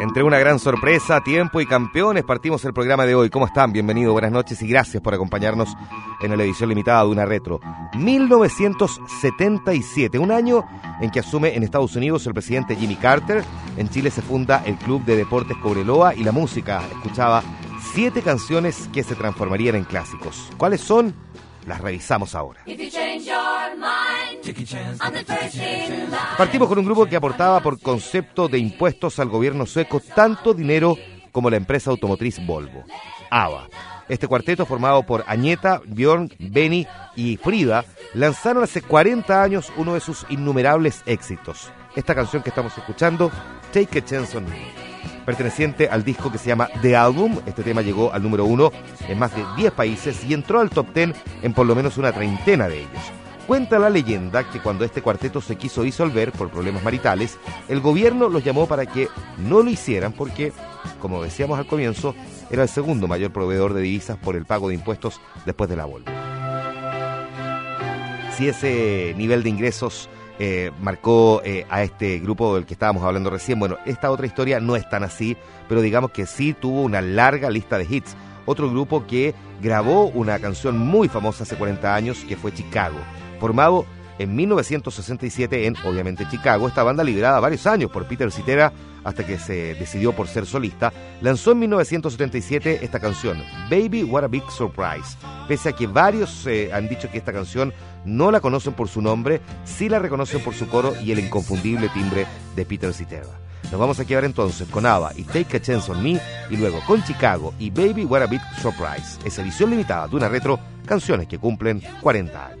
Entre una gran sorpresa, tiempo y campeones, partimos el programa de hoy. ¿Cómo están? Bienvenidos, buenas noches y gracias por acompañarnos en la edición limitada de una retro. 1977, un año en que asume en Estados Unidos el presidente Jimmy Carter. En Chile se funda el Club de Deportes Cobreloa y la música escuchaba siete canciones que se transformarían en clásicos. ¿Cuáles son? Las revisamos ahora. Partimos con un grupo que aportaba por concepto de impuestos al gobierno sueco tanto dinero como la empresa automotriz Volvo, ABBA. Este cuarteto, formado por Añeta, Björn, Benny y Frida, lanzaron hace 40 años uno de sus innumerables éxitos. Esta canción que estamos escuchando, Take a Chance on Me perteneciente al disco que se llama The Album. Este tema llegó al número uno en más de 10 países y entró al top 10 en por lo menos una treintena de ellos. Cuenta la leyenda que cuando este cuarteto se quiso disolver por problemas maritales, el gobierno los llamó para que no lo hicieran porque, como decíamos al comienzo, era el segundo mayor proveedor de divisas por el pago de impuestos después de la bolsa. Si ese nivel de ingresos eh, marcó eh, a este grupo del que estábamos hablando recién. Bueno, esta otra historia no es tan así, pero digamos que sí tuvo una larga lista de hits. Otro grupo que grabó una canción muy famosa hace 40 años, que fue Chicago, formado en 1967 en, obviamente, Chicago. Esta banda, liderada varios años por Peter Cetera hasta que se decidió por ser solista, lanzó en 1977 esta canción, Baby What a Big Surprise. Pese a que varios eh, han dicho que esta canción no la conocen por su nombre, sí la reconocen por su coro y el inconfundible timbre de Peter Cetera. Nos vamos a quedar entonces con ABBA y Take a Chance on Me y luego con Chicago y Baby What a Big Surprise. Esa edición limitada de una retro, canciones que cumplen 40 años.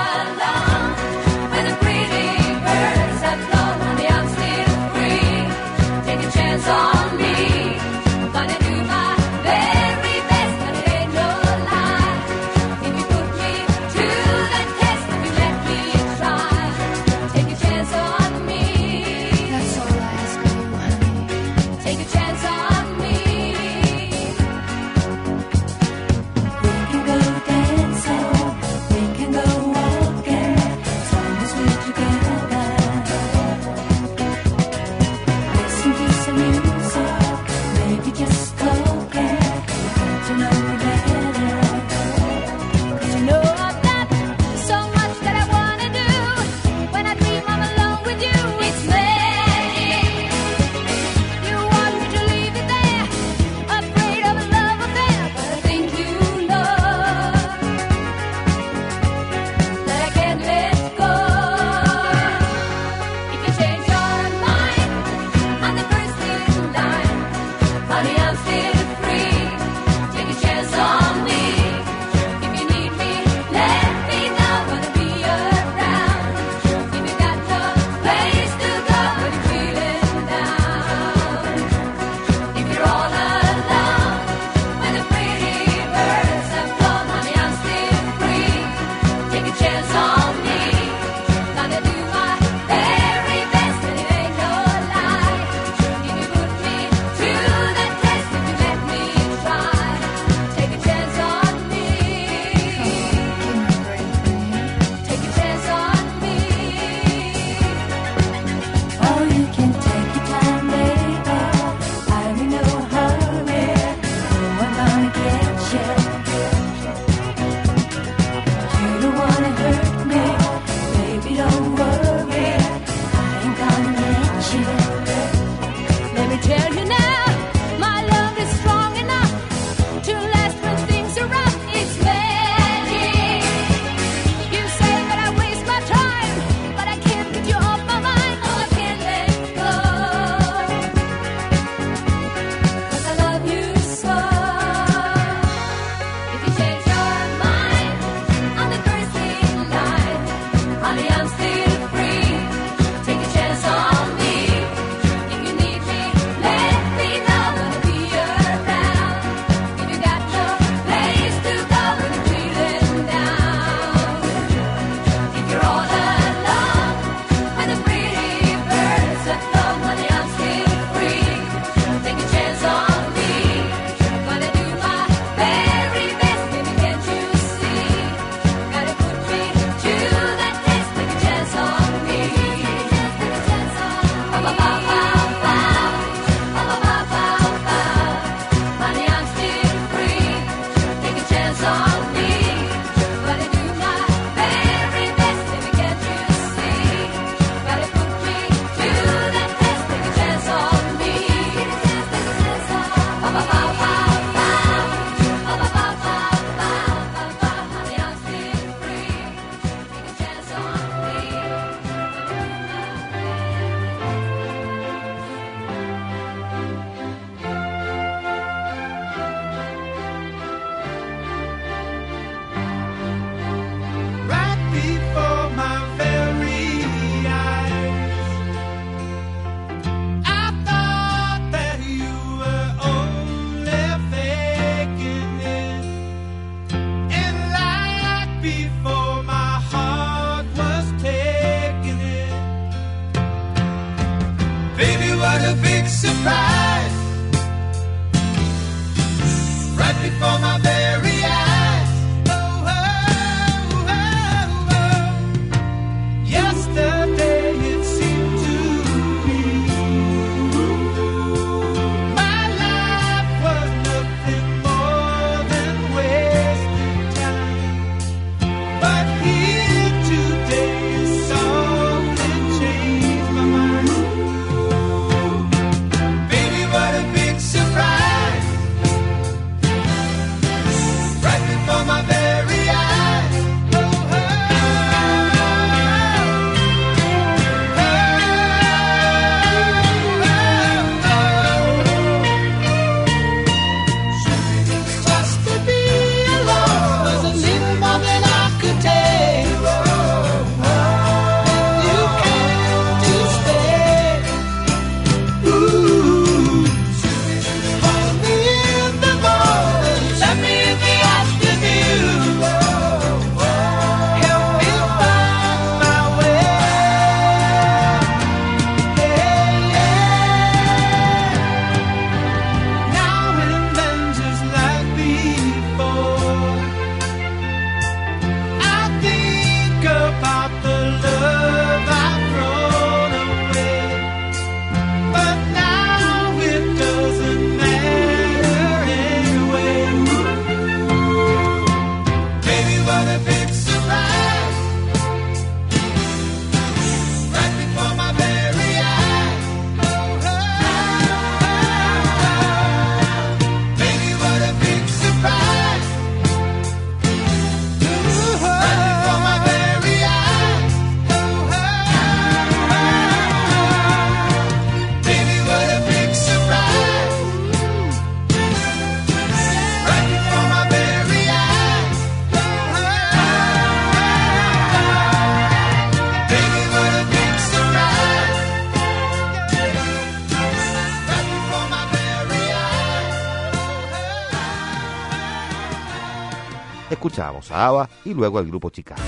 Y luego al grupo Chicago.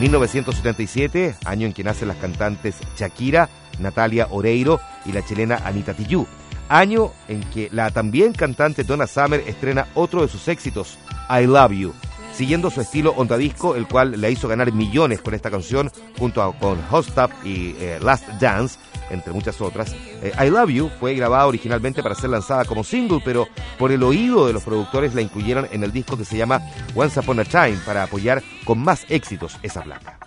1977, año en que nacen las cantantes Shakira, Natalia Oreiro y la chilena Anita Tijoux. Año en que la también cantante Donna Summer estrena otro de sus éxitos, I Love You, siguiendo su estilo ondadisco, el cual le hizo ganar millones con esta canción, junto con Hot y eh, Last Dance, entre muchas otras. Eh, I Love You fue grabada originalmente para ser lanzada como single, pero por el oído de los productores la incluyeron en el disco que se llama Once Upon a Time para apoyar con más éxitos esa placa.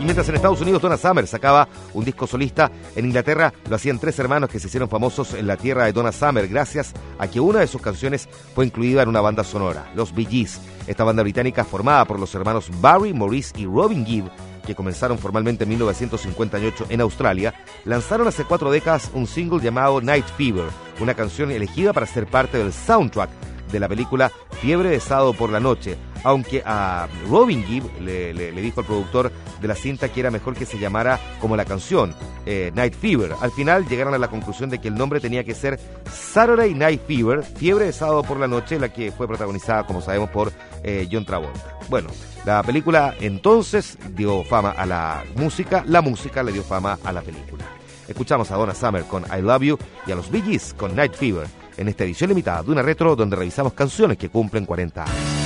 Y mientras en Estados Unidos Donna Summer sacaba un disco solista, en Inglaterra lo hacían tres hermanos que se hicieron famosos en la tierra de Donna Summer gracias a que una de sus canciones fue incluida en una banda sonora, los Bee Gees. Esta banda británica formada por los hermanos Barry, Maurice y Robin Gibb que comenzaron formalmente en 1958 en Australia, lanzaron hace cuatro décadas un single llamado Night Fever, una canción elegida para ser parte del soundtrack de la película Fiebre de Sábado por la Noche, aunque a Robin Gibb le, dijo al productor de la cinta que era mejor que se llamara como la canción, eh, Night Fever. Al final llegaron a la conclusión de que el nombre tenía que ser Saturday Night Fever, Fiebre de Sábado por la Noche, la que fue protagonizada, como sabemos, por eh, John Travolta. Bueno, la película entonces dio fama a la música, la música le dio fama a la película. Escuchamos a Donna Summer con I Love You y a los Bee Gees con Night Fever en esta edición limitada de una retro donde revisamos canciones que cumplen 40 años.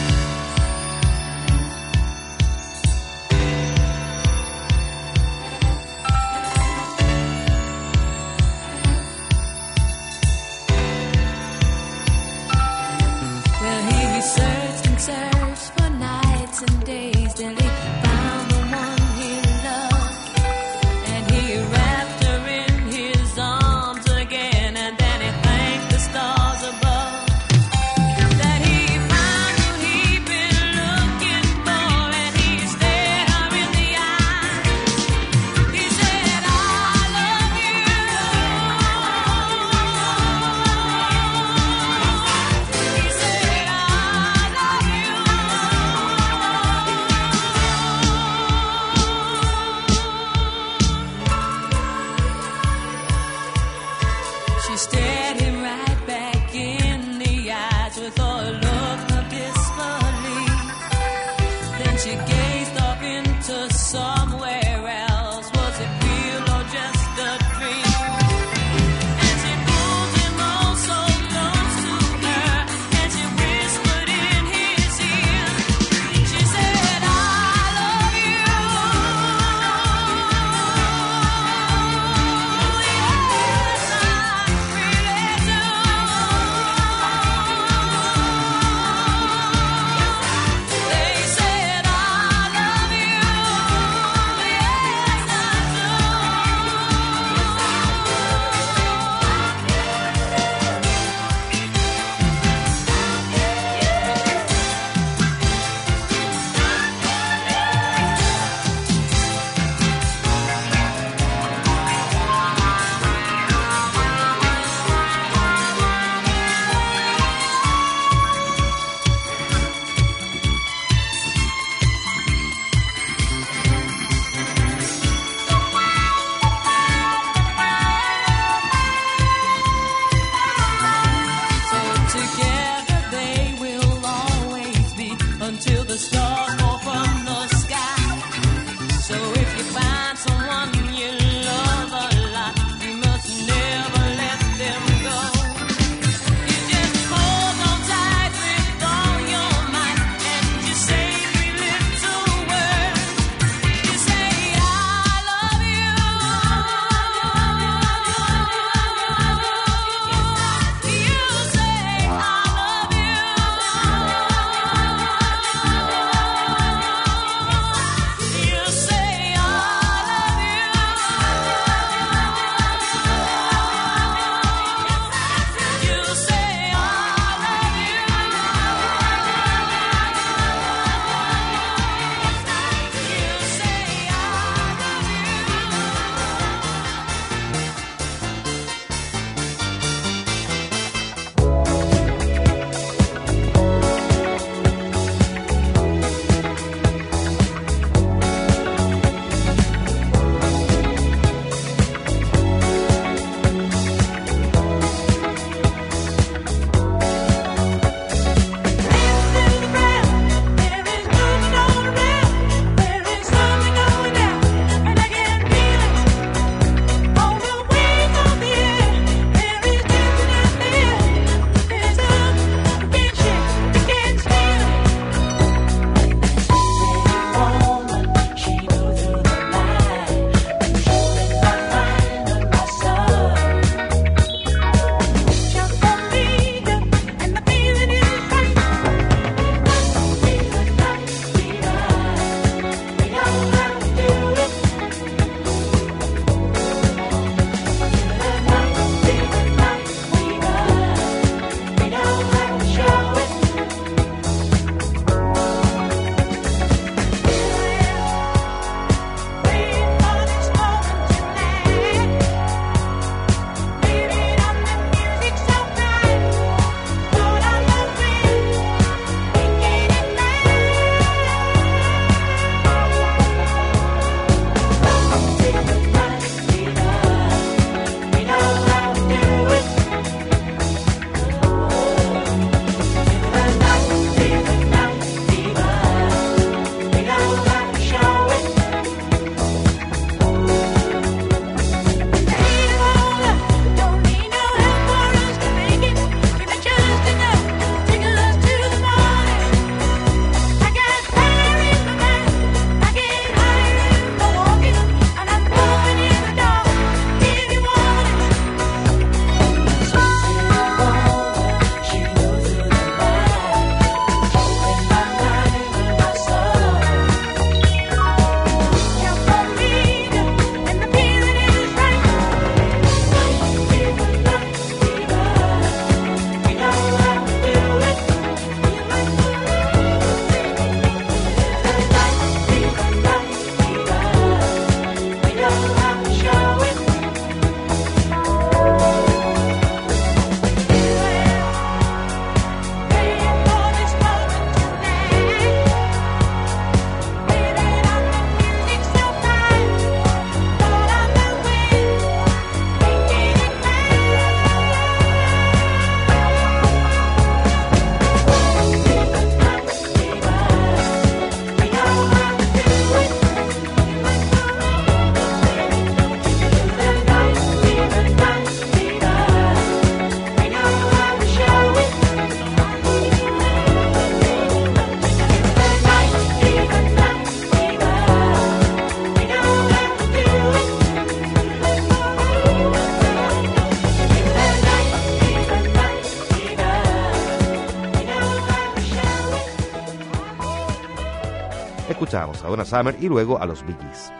A Donna Summer y luego a los Bee Gees.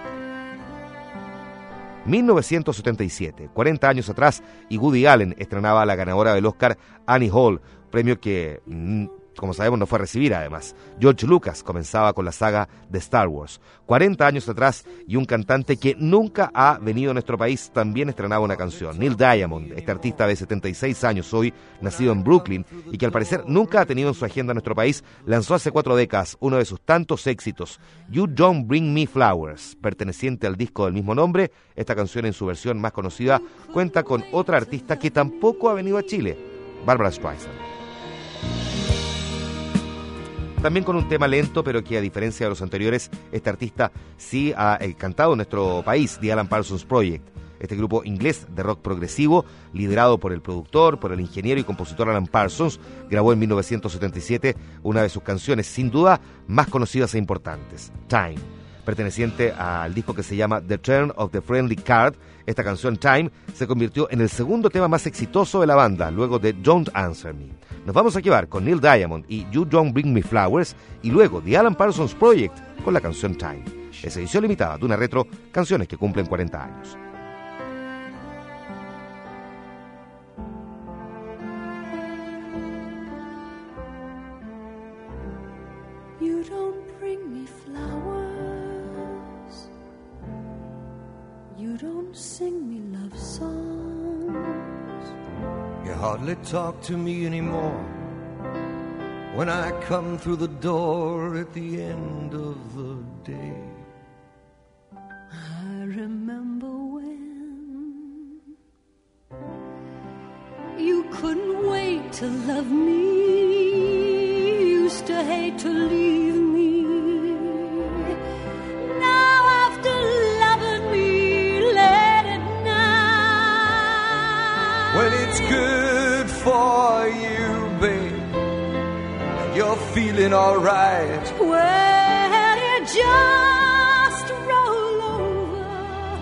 1977, 40 años atrás, y Woody Allen estrenaba a la ganadora del Oscar Annie Hall, premio que mm, como sabemos, no fue a recibir además. George Lucas comenzaba con la saga de Star Wars. 40 años atrás y un cantante que nunca ha venido a nuestro país también estrenaba una canción. Neil Diamond, este artista de 76 años hoy, nacido en Brooklyn y que al parecer nunca ha tenido en su agenda nuestro país, lanzó hace cuatro décadas uno de sus tantos éxitos, You Don't Bring Me Flowers, perteneciente al disco del mismo nombre. Esta canción en su versión más conocida cuenta con otra artista que tampoco ha venido a Chile, Barbara Streisand. También con un tema lento, pero que a diferencia de los anteriores, este artista sí ha cantado en nuestro país, The Alan Parsons Project. Este grupo inglés de rock progresivo, liderado por el productor, por el ingeniero y compositor Alan Parsons, grabó en 1977 una de sus canciones sin duda más conocidas e importantes, Time perteneciente al disco que se llama The Turn of the Friendly Card. Esta canción Time se convirtió en el segundo tema más exitoso de la banda, luego de Don't Answer Me. Nos vamos a llevar con Neil Diamond y You Don't Bring Me Flowers y luego The Alan Parsons Project con la canción Time. Es edición limitada de una retro, canciones que cumplen 40 años. Hardly talk to me anymore when I come through the door at the end of the day. I remember when you couldn't wait to love me, used to hate to leave feeling alright. Well, you just roll over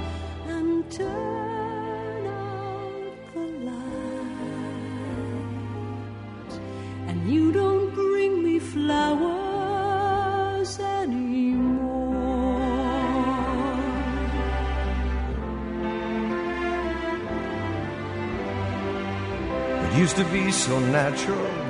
and turn out the light, and you don't bring me flowers anymore. It used to be so natural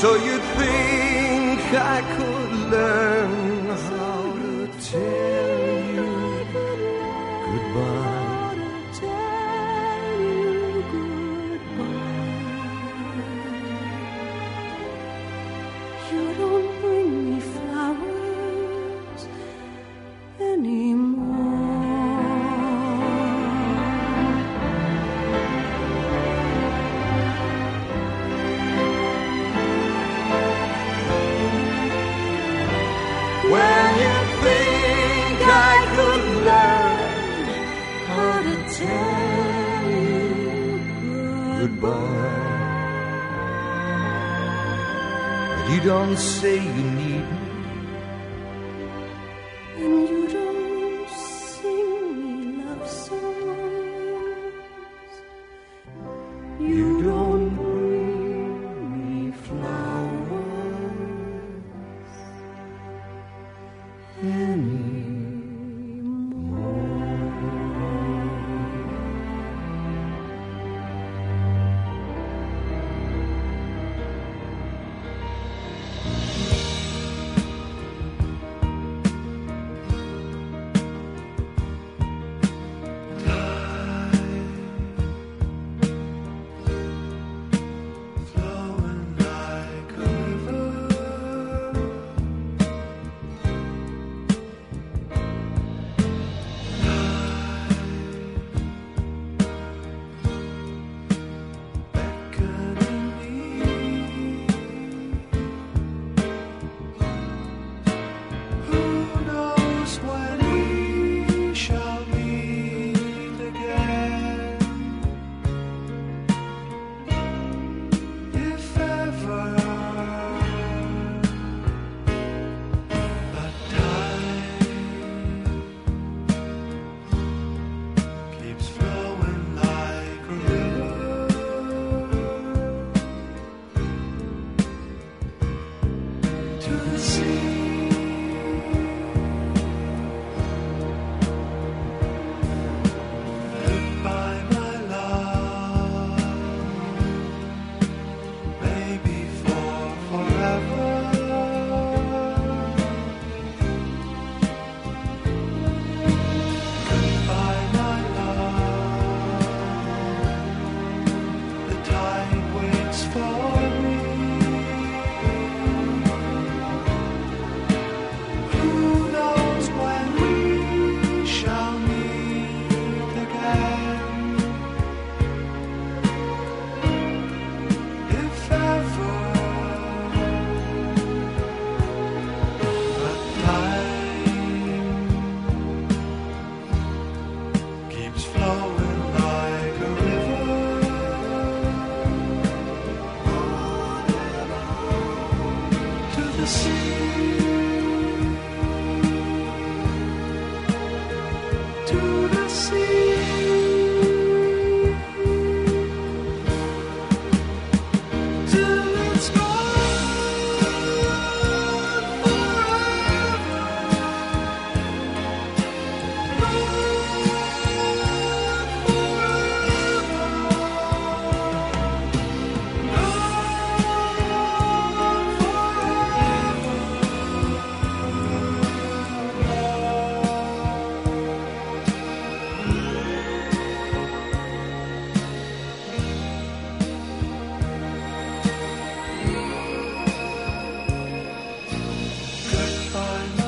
So you'd think I could learn how to tell find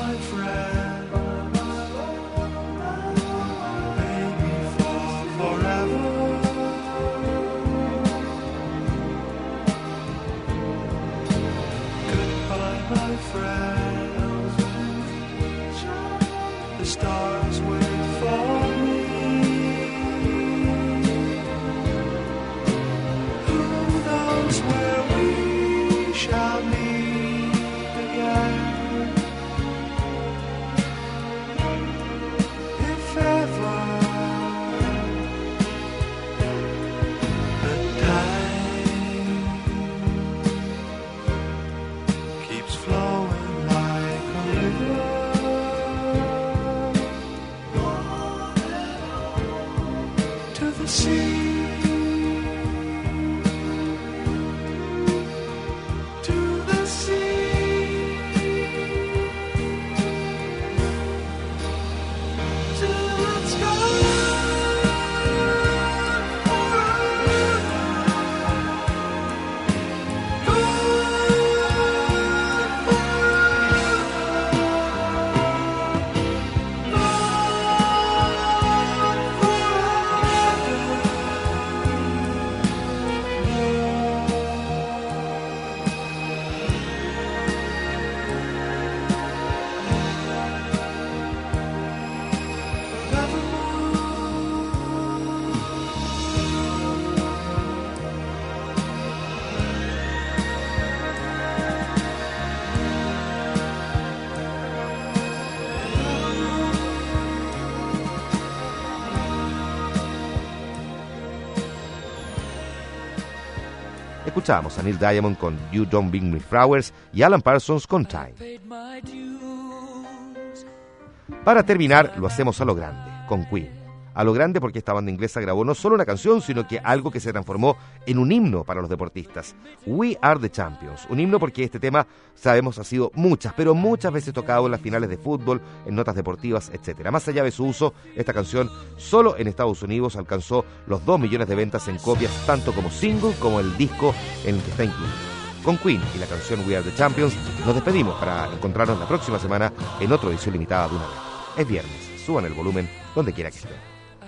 Escuchamos a Neil Diamond con You Don't Bring Me Flowers y Alan Parsons con Time. Para terminar, lo hacemos a lo grande, con Queen a lo grande porque esta banda inglesa grabó no solo una canción, sino que algo que se transformó en un himno para los deportistas. We Are the Champions. Un himno porque este tema, sabemos, ha sido muchas, pero muchas veces tocado en las finales de fútbol, en notas deportivas, etc. Más allá de su uso, esta canción solo en Estados Unidos alcanzó los 2 millones de ventas en copias, tanto como single como el disco en el que está incluido. Con Queen y la canción We Are the Champions, nos despedimos para encontrarnos la próxima semana en otra edición limitada de una vez. Es viernes, suban el volumen donde quiera que estén.